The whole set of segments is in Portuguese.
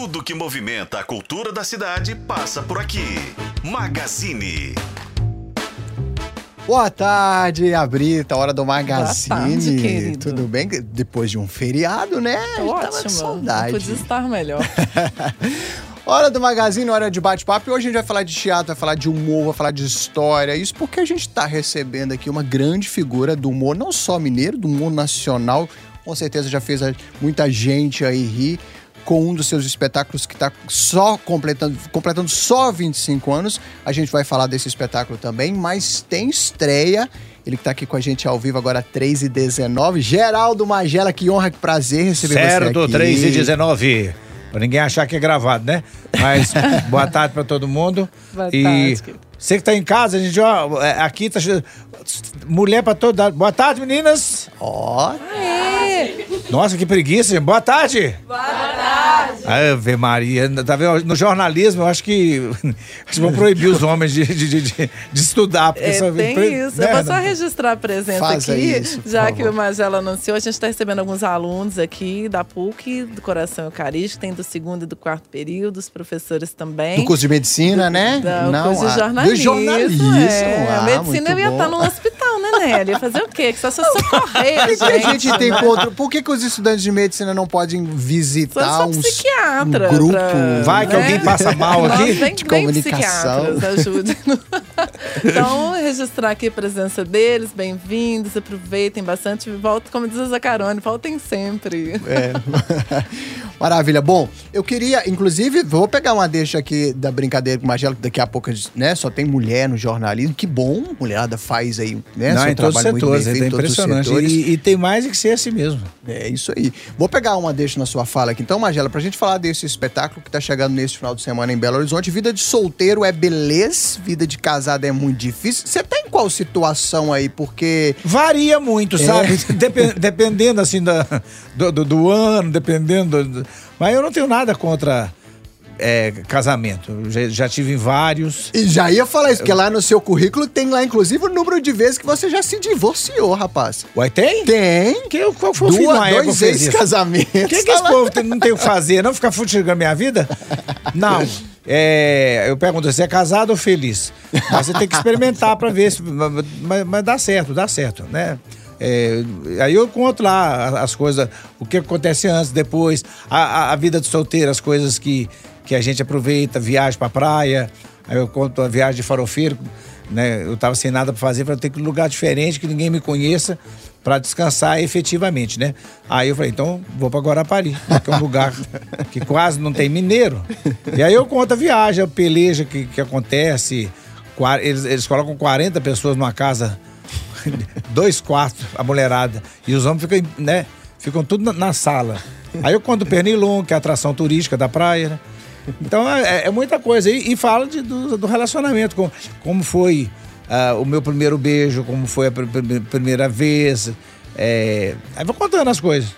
Tudo que movimenta a cultura da cidade passa por aqui. Magazine. Boa tarde, Abrita, hora do Magazine. Boa tarde, querido. Tudo bem? Depois de um feriado, né? Tô ótimo. com saudade. Não podia estar melhor. Hora do Magazine, hora de bate-papo. E hoje a gente vai falar de teatro, vai falar de humor, vai falar de história. Isso porque a gente está recebendo aqui uma grande figura do humor, não só mineiro, do humor nacional. Com certeza já fez muita gente aí rir com um dos seus espetáculos que está só completando, completando só 25 anos. A gente vai falar desse espetáculo também, mas tem estreia. Ele que tá aqui com a gente ao vivo agora, 3 e 19 Geraldo Magela, que honra, que prazer receber você Certo, aqui. 3 e 19. Pra ninguém achar que é gravado, né? Mas boa tarde pra todo mundo. Boa e tarde, querido. você que tá em casa, a gente, ó, é, aqui tá mulher pra toda. Boa tarde, meninas. Ó, Nossa, que preguiça, gente. Boa tarde. Boa tarde. Ave Maria, tá vendo? No jornalismo, eu acho que acho que vão proibir os homens de, de, de, de- de estudar. Porque É, só- tem pre- isso. né? Eu vou só registrar a presença Faça aqui, isso, já favor. que o Magela anunciou. A gente está recebendo alguns alunos aqui da PUC, do Coração Eucarístico, tem do segundo e do quarto período, os professores também. do curso de medicina, né? Da, curso de ah, jornalismo. Do jornalismo. É. ah, a medicina ia estar no hospital, né? Fazer o quê? Que só se socorrer, Por que, que a gente tem né? contra? Por que, que os estudantes de medicina não podem visitar uns, um grupo? pra- Vai que né? alguém passa mal Nós aqui. vem, de comunicação. ajude. então, registrar aqui a presença deles, bem-vindos, aproveitem bastante. Voltem, como diz a Zacarone, voltem sempre. É. Maravilha. Bom, eu queria, inclusive, vou pegar uma deixa aqui da brincadeira com o Magela, que daqui a pouco né, só tem mulher no jornalismo. Que bom, mulherada faz aí, né? Não, seu em todos os setores, bem é feito, impressionante. E, e tem mais que ser assim mesmo. É isso aí. Vou pegar uma deixa na sua fala aqui. Então, Magela, pra gente falar desse espetáculo que tá chegando nesse final de semana em Belo Horizonte, vida de solteiro é beleza, vida de casado é muito difícil. Você tá em qual situação aí? Porque Varia muito, É. sabe? Depen- dependendo, assim, da, do, do- do ano, dependendo. do- Mas eu não tenho nada contra é, casamento. Já, já tive vários. E já ia falar isso, porque lá no seu currículo tem lá, inclusive, o número de vezes que você já se divorciou, rapaz. Uai, tem? Tem. Que, qual foi o Duas, época dois ex-casamentos. O que, que esse povo não tem o que fazer? Não ficar futigando a minha vida? Não. É, eu pergunto, você é casado ou feliz? Mas você tem que experimentar pra ver se. Mas, mas dá certo, dá certo, né? É, aí eu conto lá as coisas, o que acontece antes, depois, a, a- vida de solteiro, as coisas que, que a gente aproveita, viagem pra praia. Aí eu conto a viagem de farofeiro, né? Eu tava sem nada pra fazer, para ter que ir num lugar diferente, que ninguém me conheça, pra descansar efetivamente, né? Aí eu falei, então vou pra Guarapari, que é um lugar que quase não tem mineiro. E aí eu conto a viagem, a peleja que, que acontece. Eles, eles colocam 40 pessoas numa casa, dois quartos, a mulherada. E os homens ficam, né? Ficam tudo na, na sala. Aí eu conto o Pernilongo, que é a atração turística da praia, né? Então é, é muita coisa. E, e fala de- do, do relacionamento, com, como foi ah, o meu primeiro beijo, como foi a pr- pr- primeira vez. É, aí vou contando as coisas.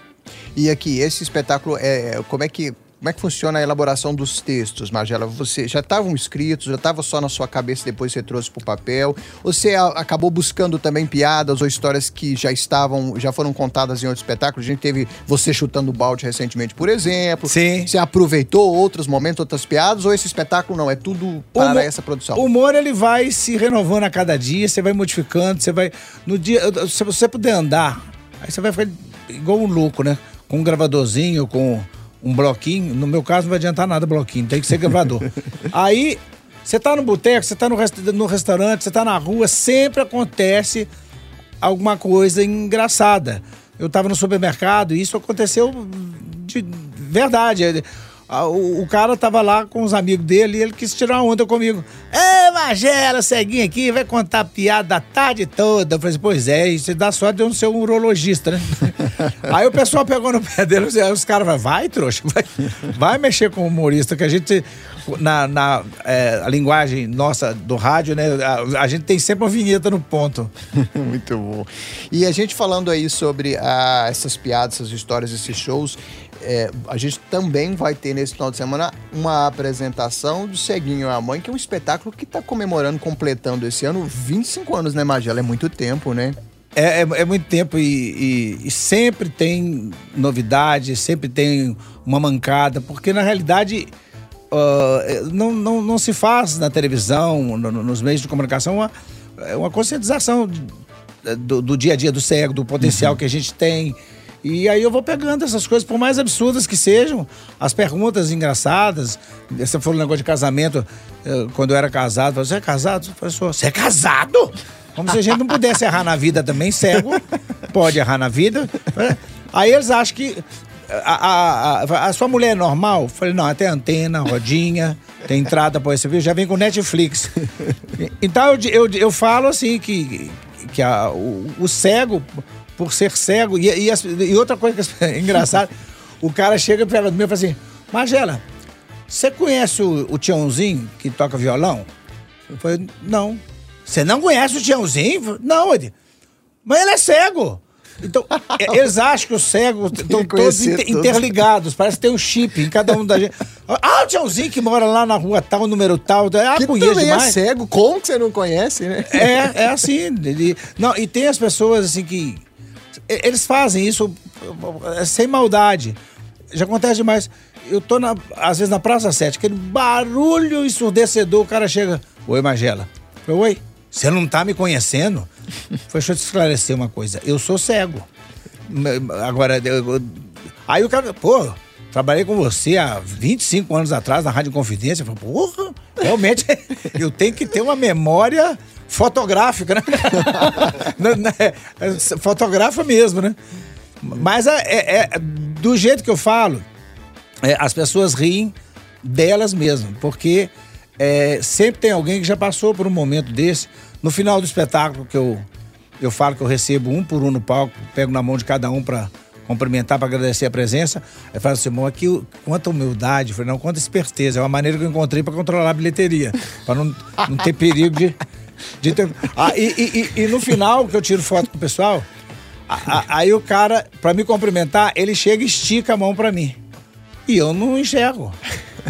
E aqui, esse espetáculo, é, como, é que, como é que funciona a elaboração dos textos, Magela? Você já estavam escritos, já estava só na sua cabeça, depois você trouxe para o papel? Ou você a- acabou buscando também piadas ou histórias que já estavam, já foram contadas em outros espetáculos? A gente teve você chutando balde recentemente, por exemplo. Sim. Você aproveitou outros momentos, outras piadas? Ou esse espetáculo não? É tudo para humor- essa produção? O humor ele vai se renovando a cada dia, você vai modificando, você vai. No dia. Se você puder andar, aí você vai ficar igual um louco, né? Com um gravadorzinho, com um bloquinho. No meu caso, não vai adiantar nada bloquinho, tem que ser gravador. aí, você tá no boteco, você tá no, resta- no restaurante, você tá na rua, sempre acontece alguma coisa engraçada. Eu tava no supermercado e isso aconteceu de verdade. O, cara tava lá com os amigos dele e ele quis tirar uma onda comigo. Ê, Magela, ceguinho aqui, vai contar piada a tarde toda. Eu falei assim, pois é, você dá sorte de eu não ser um urologista, né? Aí o pessoal pegou no pé dele, aí os caras falaram, vai, trouxa, vai, vai mexer com o humorista, que a gente, na, na é, a linguagem nossa do rádio, né, a, a gente tem sempre uma vinheta no ponto. Muito bom. E a gente falando aí sobre ah, essas piadas, essas histórias, esses shows, é, a gente também vai ter nesse final de semana uma apresentação do Ceguinho a Mãe, que é um espetáculo que está comemorando, completando esse ano 25 anos, né, Magela? É muito tempo, né? É, é, é muito tempo e, e- e sempre tem novidade, sempre tem uma mancada, porque na realidade ah, não, não, não se faz na televisão, no- no- nos meios de comunicação, uma, é uma conscientização de- do, do dia a dia do cego, do potencial que a gente tem. E aí eu vou pegando essas coisas, por mais absurdas que sejam, as perguntas engraçadas. Você falou um negócio de casamento, eh, quando eu era casado, eu você é casado? Eu você é casado? Como se a gente não pudesse errar na vida também, cego, pode errar na vida. Aí eles acham que a, a, a- a sua mulher é normal? Eu falei, não, tem antena, rodinha, tem entrada para esse vídeo, já vem com Netflix. Então eu, eu, eu falo assim que, que a- o, o cego, por ser cego, e, e, as- e outra coisa que é engraçada, o cara chega perto de mim e fala assim, Magela, você conhece o, o Tiãozinho que toca violão? Eu falei, não. Você não conhece o Tiãozinho? Não, ele. Mas ele é cego. Então, é- eles acham que os cegos estão todos inter- interligados. Parece que tem um chip em cada um da gente. Ah, o Tiãozinho que mora lá na rua tal, número tal. Ah, que também demais. é cego, como que você não conhece, né? É, é assim. ele- não, e tem as pessoas assim que. Eles fazem isso é, sem maldade. Já acontece demais. Eu tô, na- às vezes, na Praça 7, aquele barulho ensurdecedor, o cara chega. Oi, Magela. Eu, Oi, você não tá me conhecendo? Foi, deixa eu te esclarecer uma coisa. Eu sou cego. Agora, eu- aí o cara, pô, trabalhei com você há 25 anos atrás na Rádio Confidência. Eu falei, porra, realmente eu tenho que ter uma memória fotográfica, né? Não, é, Fotografa mesmo, né? Mas é, é- é- do jeito que eu falo, é, as pessoas riem delas mesmo, porque é, sempre tem alguém que já passou por um momento desse. No final do espetáculo, que eu, eu falo que eu recebo um por um no palco, pego na mão de cada um para cumprimentar, para agradecer a presença. Aí fala assim, irmão, aqui quanta humildade, falei, não, quanta esperteza. É uma maneira que eu encontrei para controlar a bilheteria, para não, não ter perigo de. De. Ah, e, e- e- no final, que eu tiro foto com o pessoal, a- a- aí o cara, para me cumprimentar, ele chega e estica a mão para mim. E eu não enxergo.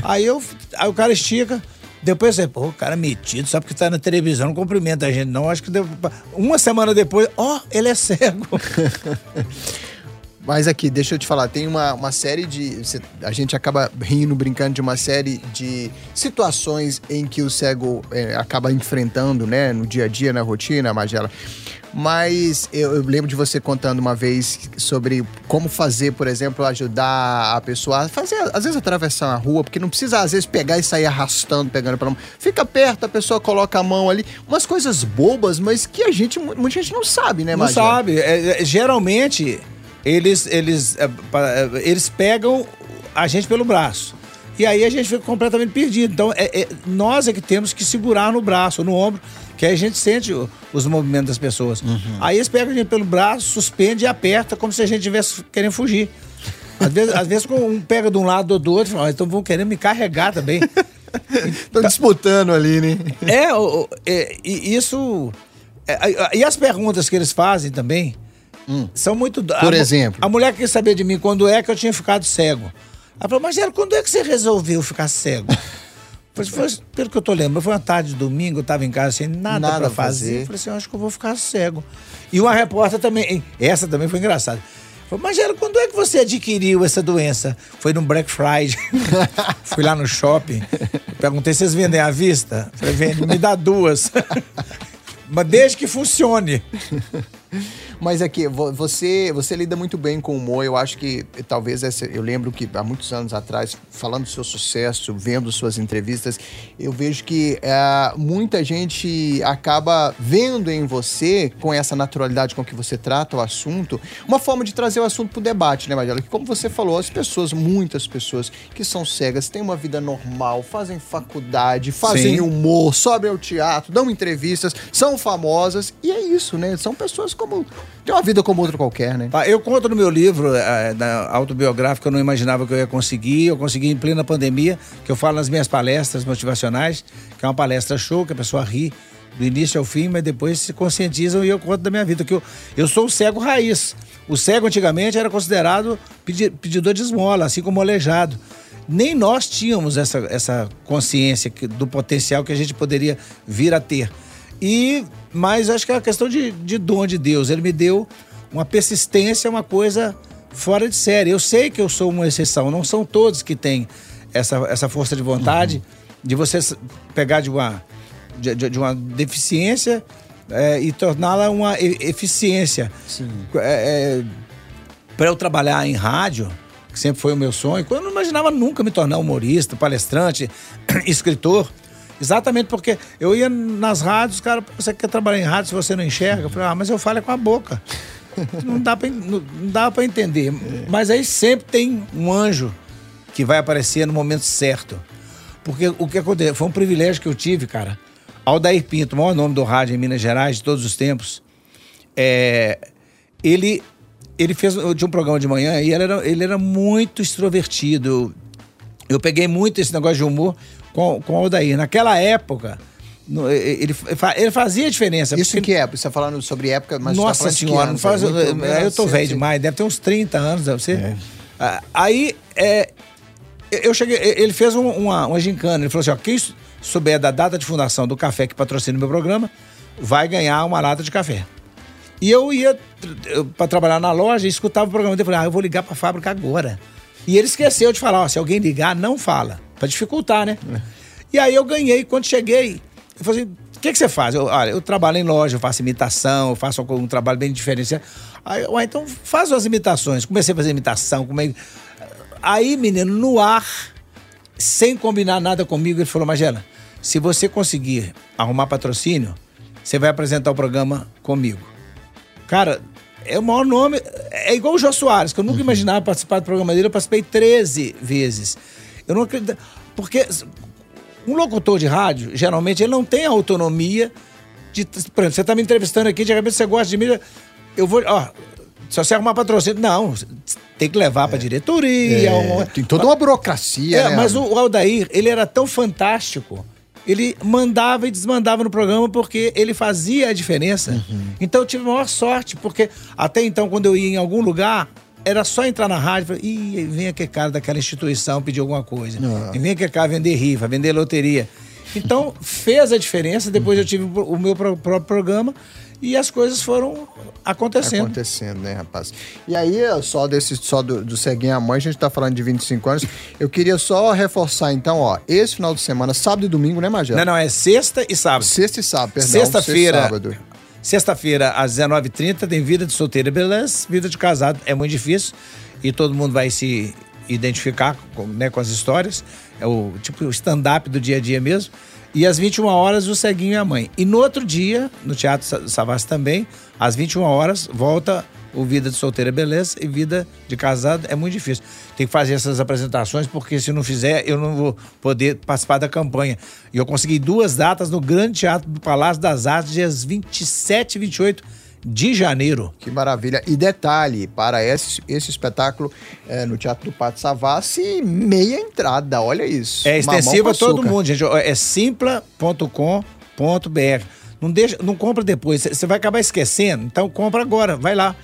Aí, eu, aí o cara estica. Depois você, pô, o cara é metido, só porque tá na televisão, não cumprimenta a gente, não. Acho que deu- uma semana depois, ó, ele é cego. Mas aqui, deixa eu te falar, tem uma, uma série de. A gente acaba rindo, brincando de uma série de situações em que o cego é, acaba enfrentando, né, no dia a dia, na rotina, Magela. Mas eu, eu lembro de você contando uma vez sobre como fazer, por exemplo, ajudar a pessoa a fazer, às vezes, atravessar a rua, porque não precisa, às vezes, pegar e sair arrastando, pegando pela mão. Fica perto, a pessoa coloca a mão ali. Umas coisas bobas, mas que a gente, muita gente não sabe, né, Não Magela? sabe. É, é, geralmente, eles, eles, é, é, eles pegam a gente pelo braço. E aí a gente fica completamente perdido. Então, é- é- nós é que temos que segurar no braço, no ombro, que aí a gente sente os movimentos das pessoas. Aí eles pegam a gente pelo braço, suspende e aperta, como se a gente estivesse querendo fugir. Às vezes, às vezes um pega de um lado ou do outro, e fala, "Ah, então vão querer me carregar também. Estão disputando ali, né? É, é, isso. é, a- e as perguntas que eles fazem também são muito. a Hum. Por mu- exemplo? A mulher quis saber de mim quando é que eu tinha ficado cego. Ela falou, mas quando é que você resolveu ficar cego? Falei, foi, pelo que eu tô lembrando, foi uma tarde de domingo, eu tava em casa sem nada, Nada pra a fazer. fazer. Eu falei assim, eu acho que eu vou ficar cego. E uma repórter também, essa também foi engraçada. Falou, Magela, quando é que você adquiriu essa doença? Foi no Black Friday. Fui lá no shopping. Perguntei se vocês vendem à vista. Falei, vende, me dá duas. Mas desde que funcione. Mas aqui, vo- você, você lida muito bem com o humor. Eu acho que talvez essa, eu lembro que há muitos anos atrás, falando do seu sucesso, vendo suas entrevistas, eu vejo que eh, muita gente acaba vendo em você, com essa naturalidade com que você trata o assunto, uma forma de trazer o assunto para o debate, né, Magela? Que como você falou, as pessoas, muitas pessoas que são cegas, têm uma vida normal, fazem faculdade, fazem Sim. humor, sobem ao teatro, dão entrevistas, são famosas, e é isso, né? São pessoas como. Tem uma vida como outra qualquer, né? Ah, Eu conto no meu livro, eh, na autobiográfica, eu não imaginava que eu ia conseguir. Eu consegui em plena pandemia, que eu falo nas minhas palestras motivacionais, que é uma palestra show, que a pessoa ri do início ao fim, mas depois se conscientizam e eu conto da minha vida. Que eu, eu sou o cego raiz. O cego antigamente era considerado pedi- pedidor de esmola, assim como aleijado. Nem nós tínhamos essa, essa consciência que- do potencial que a gente poderia vir a ter. E, mas acho que é uma questão de, de dom de Deus. Ele me deu uma persistência, uma coisa fora de série. Eu sei que eu sou uma exceção, não são todos que têm essa, essa força de vontade uhum. de você pegar de uma, de, de uma deficiência é, e torná-la uma eficiência. Sim. É, é, Para eu trabalhar em rádio, que sempre foi o meu sonho, eu não imaginava nunca me tornar humorista, palestrante, escritor. Exatamente porque eu ia nas rádios, cara, você quer trabalhar em rádio se você não enxerga? Eu falei, ah, mas eu falo com a boca. Não dá pra, não, não dá pra entender. Mas aí sempre tem um anjo que vai aparecer no momento certo. Porque o que aconteceu? Foi um privilégio que eu tive, cara. Aldair Pinto, o maior nome do rádio em Minas Gerais de todos os tempos. É, ele, ele fez de um programa de manhã e ele era, ele era muito extrovertido. Eu peguei muito esse negócio de humor com, com o Aldair. Naquela época, ele, ele fazia diferença. Isso porque... que época? Você está falando sobre época, mas tá Nossa tá senhora, não faz. Muito, eu tô velho demais, deve ter uns 30 anos, deve ser. É. Ah, aí, é, eu cheguei, ele fez uma, uma gincana, ele falou assim: ó, quem souber da data de fundação do café que patrocina o meu programa, vai ganhar uma lata de café. E eu ia para trabalhar na loja e escutava o programa dele. Eu falei, ah, eu vou ligar para a fábrica agora. E ele esqueceu de falar, ó, se alguém ligar, não fala. Para dificultar, né? É. E aí eu ganhei. Quando cheguei, eu falei assim, o que, que você faz? Eu, olha, eu trabalho em loja, eu faço imitação, eu faço um trabalho bem diferenciado. Aí, ué, então faz as imitações. Comecei a fazer imitação. Come... Aí, menino, no ar, sem combinar nada comigo, ele falou, Magela, se você conseguir arrumar patrocínio, você vai apresentar o programa comigo. Cara, é o maior nome. É igual o Jô Soares, que eu nunca uhum. imaginava participar do programa dele. Eu participei 13 vezes. Eu não acredito. Porque um locutor de rádio, geralmente, ele não tem autonomia de. Por exemplo, você está me entrevistando aqui, de repente você gosta de mim. Eu vou. Ó, se você arrumar patrocínio. Não, tem que levar é. para diretoria. É. Uma... Tem toda uma burocracia. É, né? Mas o Aldair, ele era tão fantástico ele mandava e desmandava no programa porque ele fazia a diferença. Uhum. Então eu tive a maior sorte, porque até então, quando eu ia em algum lugar, era só entrar na rádio e falar, ih, vem aquele cara daquela instituição pedir alguma coisa. Uhum. Vem aquele cara vender rifa, vender loteria. Então, fez a diferença. Depois eu tive o meu próprio programa e as coisas foram acontecendo. Acontecendo, né, rapaz? E aí, só desse só do, do Ceguinha Mãe, a gente tá falando de 25 anos. Eu queria só reforçar, então, ó, esse final de semana, sábado e domingo, né, Magé? Não, não, é sexta e sábado. Sexta e sábado, perdão. Sexta-feira. Sexta-feira, às 19h30, tem vida de solteiro e beleza, vida de casado. É muito difícil e todo mundo vai se identificar com, né, com as histórias. É o tipo o stand-up do dia a dia mesmo. E às 21 horas, o Ceguinho e a Mãe. E no outro dia, no Teatro Savassi também, às 21 horas, volta o Vida de Solteira é Beleza e Vida de Casado é muito difícil. Tem que fazer essas apresentações, porque se não fizer, eu não vou poder participar da campanha. E eu consegui duas datas no Grande Teatro do Palácio das Artes, dias 27 e 28 de janeiro. Que maravilha. E detalhe, para esse, esse espetáculo é, no Teatro do Pátio Savassi, meia entrada, olha isso. É extensiva a todo mundo, gente. É simpla.com.br. Não, deixa, não compra depois, você vai acabar esquecendo. Então compra agora, vai lá.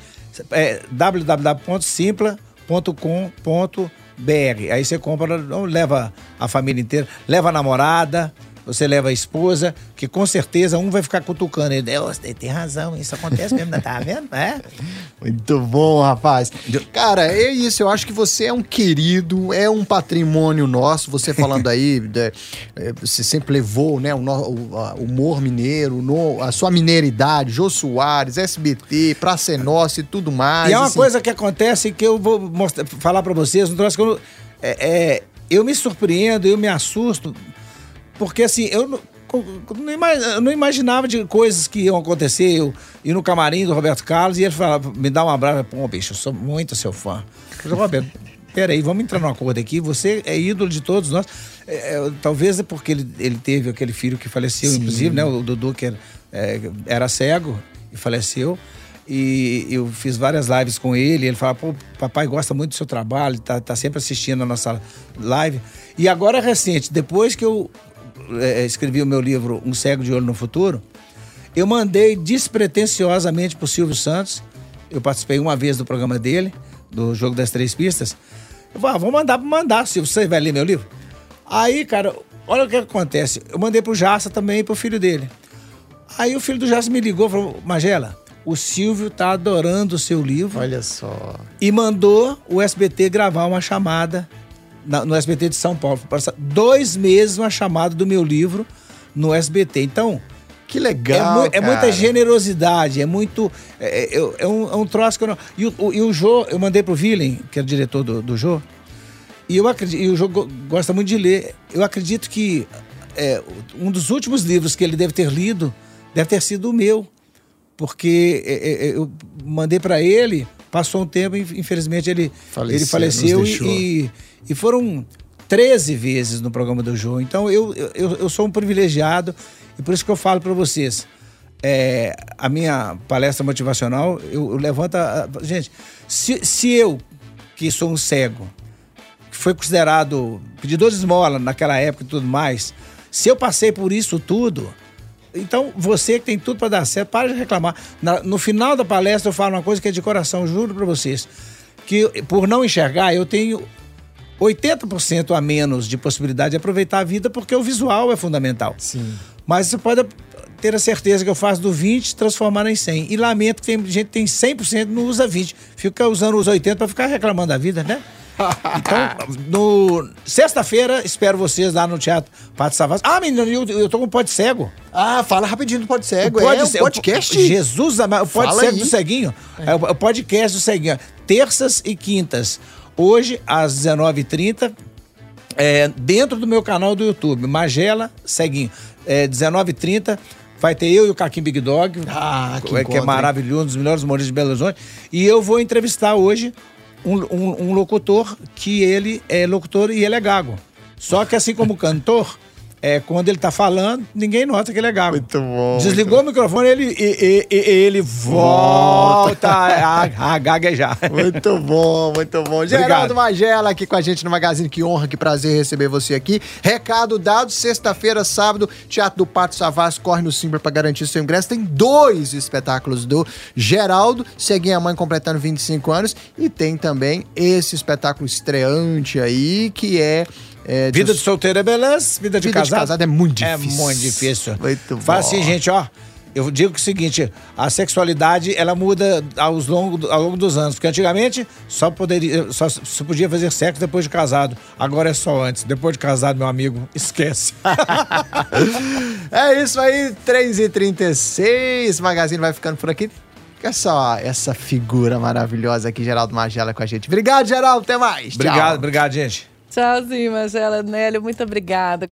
É www.simpla.com.br. Aí você compra, leva a família inteira, leva a namorada, você leva a esposa, que com certeza um vai ficar cutucando ele. Deus, tem razão, isso acontece mesmo, tá vendo? É? Muito bom, rapaz. Cara, é isso. Eu acho que você é um querido, é um patrimônio nosso. Você falando aí, de, é, você sempre levou né, o, o, humor mineiro, no, a sua mineiridade, Jô Soares, SBT, Praça é Nossa e tudo mais. E é uma assim. coisa que acontece que eu vou mostrar, falar para vocês, um troço que eu, é, é, eu me surpreendo, eu me assusto porque assim, eu não, eu não imaginava de coisas que iam acontecer. Eu ir no camarim do Roberto Carlos e ele falava, me dá um abraço. Pô, bicho, eu sou muito seu fã. Eu falei, Roberto, peraí, vamos entrar num acordo aqui. Você é ídolo de todos nós. É, é, talvez é porque ele, ele teve aquele filho que faleceu, Sim. inclusive, né? O Dudu, que era, é, era cego e faleceu. E eu fiz várias lives com ele. Ele fala, pô, papai gosta muito do seu trabalho, tá, tá sempre assistindo a nossa live. E agora recente, depois que eu é, escrevi o meu livro Um Cego de Olho no Futuro, eu mandei despretensiosamente para o Silvio Santos. Eu participei uma vez do programa dele, do Jogo das Três Pistas. Eu falei, ah, vou mandar para mandar, Silvio, você vai ler meu livro? Aí, cara, olha o que acontece. Eu mandei pro Jassa também e pro filho dele. Aí o filho do Gerson me ligou e falou: Magela, o Silvio tá adorando o seu livro Olha só. e mandou o SBT gravar uma chamada na- no SBT de São Paulo. Passa dois meses uma chamada do meu livro no SBT. Então, Que é, legal. mu- é muita generosidade, é muito. É, é- é um, é um troço que eu não. E o, o- e o Jô, eu mandei pro Villain, que é o diretor do, do Jô, e, eu acredito, e o Jô go- gosta muito de ler. Eu acredito que é, um dos últimos livros que ele deve ter lido deve ter sido o meu. Porque é, é, é, eu mandei para ele, passou um tempo, e infelizmente ele Faleceu, ele faleceu e, e, foram 13 vezes no programa do Jô. Então eu, eu, eu sou um privilegiado e por isso que eu falo para vocês. é, a minha palestra motivacional, eu, eu levanto. a- gente, se, se eu, que sou um cego, que foi considerado pedidor de esmola naquela época e tudo mais, se eu passei por isso tudo, então você que tem tudo para dar certo, para de reclamar. Na- no final da palestra eu falo uma coisa que é de coração, juro para vocês, que por não enxergar eu tenho 80% a menos de possibilidade de aproveitar a vida porque o visual é fundamental. Sim. Mas você pode ter a certeza que eu faço do 20 transformar em 100. E lamento que tem gente que tem 100% e não usa 20. Fica usando os 80 para ficar reclamando da vida, né? Então, no sexta-feira, espero vocês lá no Teatro Pátio Savassi. Ah, menino, eu, eu tô com um pode cego. Ah, fala rapidinho do Pode Cego. Pode é um podcast? Jesus, amado, o pode Fala cego aí. do ceguinho. É o o podcast do ceguinho. Terças e quintas. Hoje, às 19h30, é, dentro do meu canal do YouTube, Magela Ceguinho. É, 19h30, vai ter eu e o Caquim Big Dog, Ah, que é, que é hein? maravilhoso, um dos melhores humoristas de Belo Horizonte. E eu vou entrevistar hoje um, um- um locutor que ele é locutor e ele é gago. Só que assim como cantor, é, quando ele tá falando, ninguém nota que ele é gago. Muito bom. Desligou o microfone, ele, e- e- e- ele volta a, a gaguejar. Muito bom, muito bom. Geraldo Magela aqui com a gente no Magazine. Que honra, que prazer receber você aqui. Recado dado, sexta-feira, sábado, Teatro do Pátio Savassi corre no Simba para garantir seu ingresso. Tem dois espetáculos do Geraldo, Seguem a Mãe completando 25 anos. E tem também esse espetáculo estreante aí, que é... é Vida de solteiro é beleza, vida de Vida de casado. casado é muito difícil. É muito difícil. Muito Fala assim, gente, ó. Eu digo o seguinte, a sexualidade ela muda aos longo, ao longo dos anos, porque antigamente só poderia, só se podia fazer sexo depois de casado. Agora é só antes. Depois de casado, meu amigo, esquece. É isso aí, 3h36. Magazine vai ficando por aqui. Olha só essa figura maravilhosa aqui, Geraldo Magela, com a gente. Obrigado, Geraldo. Até mais. Tchau. obrigado, obrigado, gente. Tchauzinho, Magela. Nélio, muito obrigada.